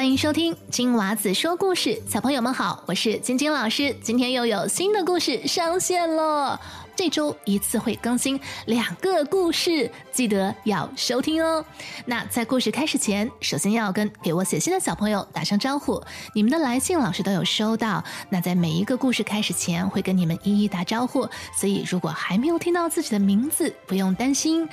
欢迎收听金娃子说故事，小朋友们好，我是晶晶老师。今天又有新的故事。上线了，这周一次会更新两个故事，记得要收听哦。那在故事。开始前，首先要跟给我写信的小朋友打声招呼，你们的来信老师都有收到。那在每一个故事。开始前，会跟你们一一打招呼，所以如果还没有听到自己的名字，不用担心。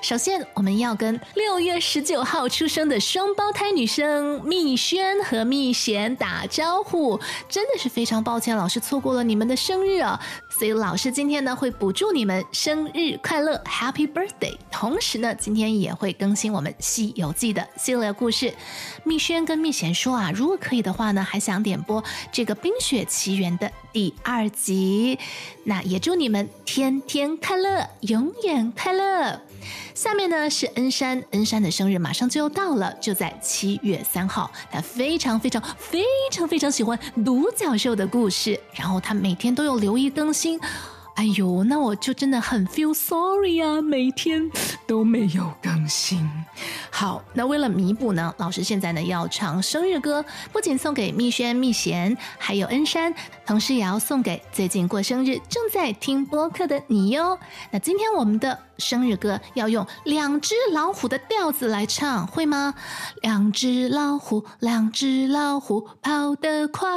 首先，我们要跟六月十九号出生的双胞胎女生蜜萱和蜜贤打招呼。真的是非常抱歉，老师错过了你们的生日啊！所以老师今天呢会补祝你们生日快乐，Happy Birthday！同时呢，今天也会更新我们《西游记》的系列故事。蜜萱跟蜜贤说啊，如果可以的话呢，还想点播这个《冰雪奇缘》的第二集。那也祝你们天天快乐，永远快乐。下面呢是恩山，恩山的生日马上就要到了，就在七月三号。他非常非常非常非常喜欢独角兽的故事，然后他每天都有留意更新。哎呦，那我就真的很 feel sorry 啊，每天都没有更新。好，那为了弥补呢，老师现在呢要唱生日歌，不仅送给蜜轩、蜜贤，还有恩山，同时也要送给最近过生日、正在听播客的你哟。那今天我们的。生日歌要用两只老虎的调子来唱，会吗？两只老虎，两只老虎跑得快。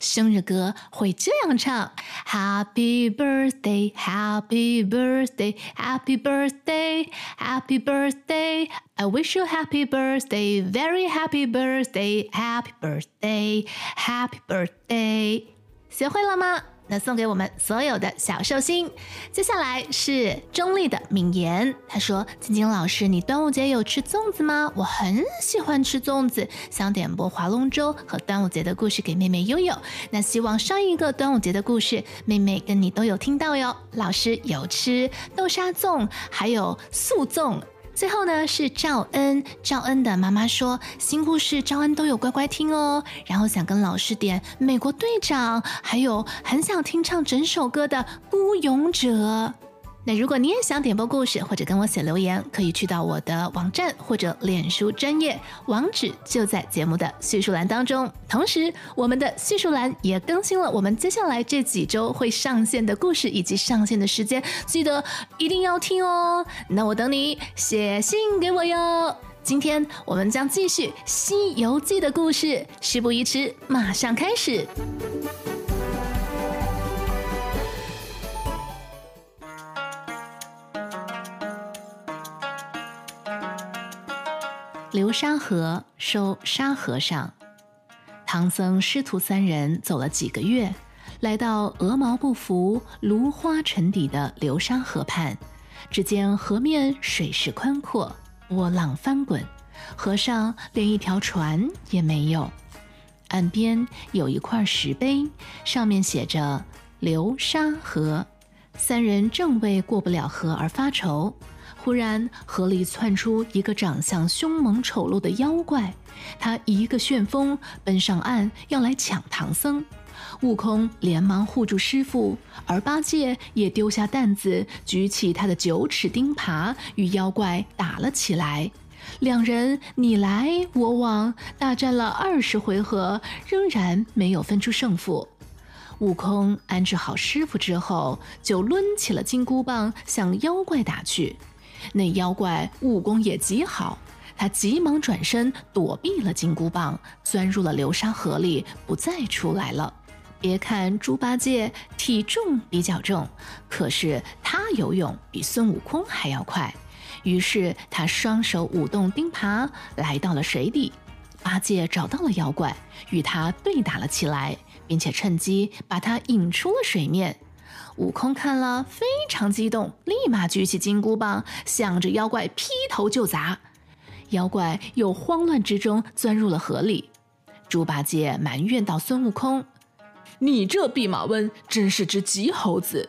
生日歌会这样唱：Happy birthday, Happy birthday, Happy birthday, Happy birthday. I wish you happy birthday, very happy birthday, Happy birthday, Happy birthday。学会了吗？那送给我们所有的小寿星。接下来是中立的敏言，他说：“晶晶老师，你端午节有吃粽子吗？我很喜欢吃粽子，想点播划龙舟和端午节的故事给妹妹悠悠。那希望上一个端午节的故事，妹妹跟你都有听到哟。老师有吃豆沙粽，还有素粽。”最后呢是赵恩，赵恩的妈妈说新故事赵恩都有乖乖听哦，然后想跟老师点美国队长，还有很想听唱整首歌的孤勇者。那如果你也想点播故事或者跟我写留言，可以去到我的网站或者脸书专业网址，就在节目的叙述栏当中。同时，我们的叙述栏也更新了我们接下来这几周会上线的故事以及上线的时间，记得一定要听哦。那我等你写信给我哟。今天我们将继续《西游记》的故事，事不宜迟，马上开始。流沙河收沙和尚，唐僧师徒三人走了几个月，来到鹅毛不浮、芦花沉底的流沙河畔。只见河面水势宽阔，波浪翻滚，河上连一条船也没有。岸边有一块石碑，上面写着“流沙河”。三人正为过不了河而发愁。忽然，河里窜出一个长相凶猛丑陋的妖怪，他一个旋风奔上岸，要来抢唐僧。悟空连忙护住师傅，而八戒也丢下担子，举起他的九齿钉耙，与妖怪打了起来。两人你来我往，大战了二十回合，仍然没有分出胜负。悟空安置好师傅之后，就抡起了金箍棒，向妖怪打去。那妖怪武功也极好，他急忙转身躲避了金箍棒，钻入了流沙河里，不再出来了。别看猪八戒体重比较重，可是他游泳比孙悟空还要快。于是他双手舞动钉耙，来到了水底。八戒找到了妖怪，与他对打了起来，并且趁机把他引出了水面。悟空看了非常激动，立马举起金箍棒，向着妖怪劈头就砸。妖怪又慌乱之中钻入了河里。猪八戒埋怨道：“孙悟空，你这弼马温真是只急猴子！”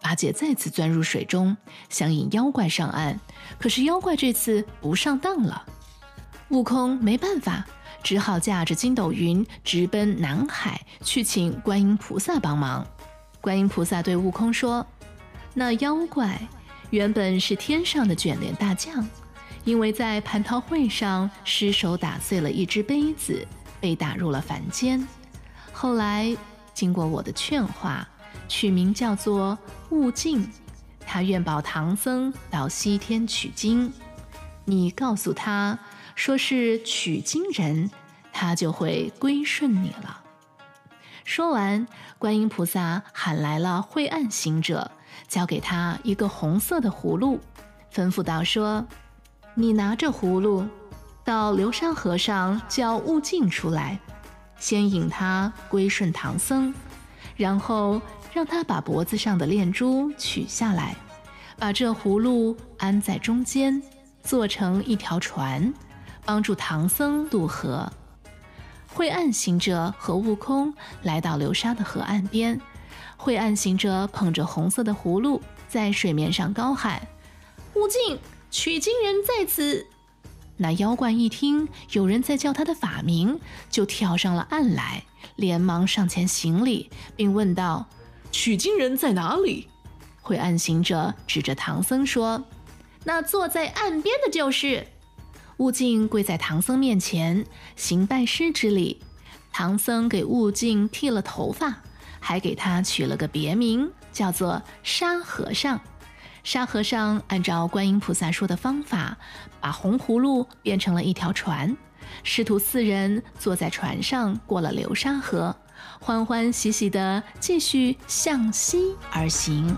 八戒再次钻入水中，想引妖怪上岸，可是妖怪这次不上当了。悟空没办法，只好驾着筋斗云直奔南海，去请观音菩萨帮忙。观音菩萨对悟空说：“那妖怪原本是天上的卷帘大将，因为在蟠桃会上失手打碎了一只杯子，被打入了凡间。后来经过我的劝化，取名叫做悟净。他愿保唐僧到西天取经。你告诉他说是取经人，他就会归顺你了。说完，观音菩萨喊来了晦暗行者，交给他一个红色的葫芦，吩咐道：“说。”你拿着葫芦，到流沙河上叫悟净出来，先引他归顺唐僧，然后让他把脖子上的链珠取下来，把这葫芦安在中间，做成一条船，帮助唐僧渡河。晦暗行者和悟空来到流沙的河岸边，晦暗行者捧着红色的葫芦，在水面上高喊：“悟净！”取经人在此。那妖怪一听有人在叫他的法名，就跳上了岸来，连忙上前行礼，并问道：“取经人在哪里？”灰暗行者指着唐僧说：“那坐在岸边的就是。”悟净跪在唐僧面前行拜师之礼。唐僧给悟净剃了头发，还给他取了个别名，叫做沙和尚。沙和尚按照观音菩萨说的方法，把红葫芦变成了一条船，师徒四人坐在船上过了流沙河，欢欢喜喜地继续向西而行。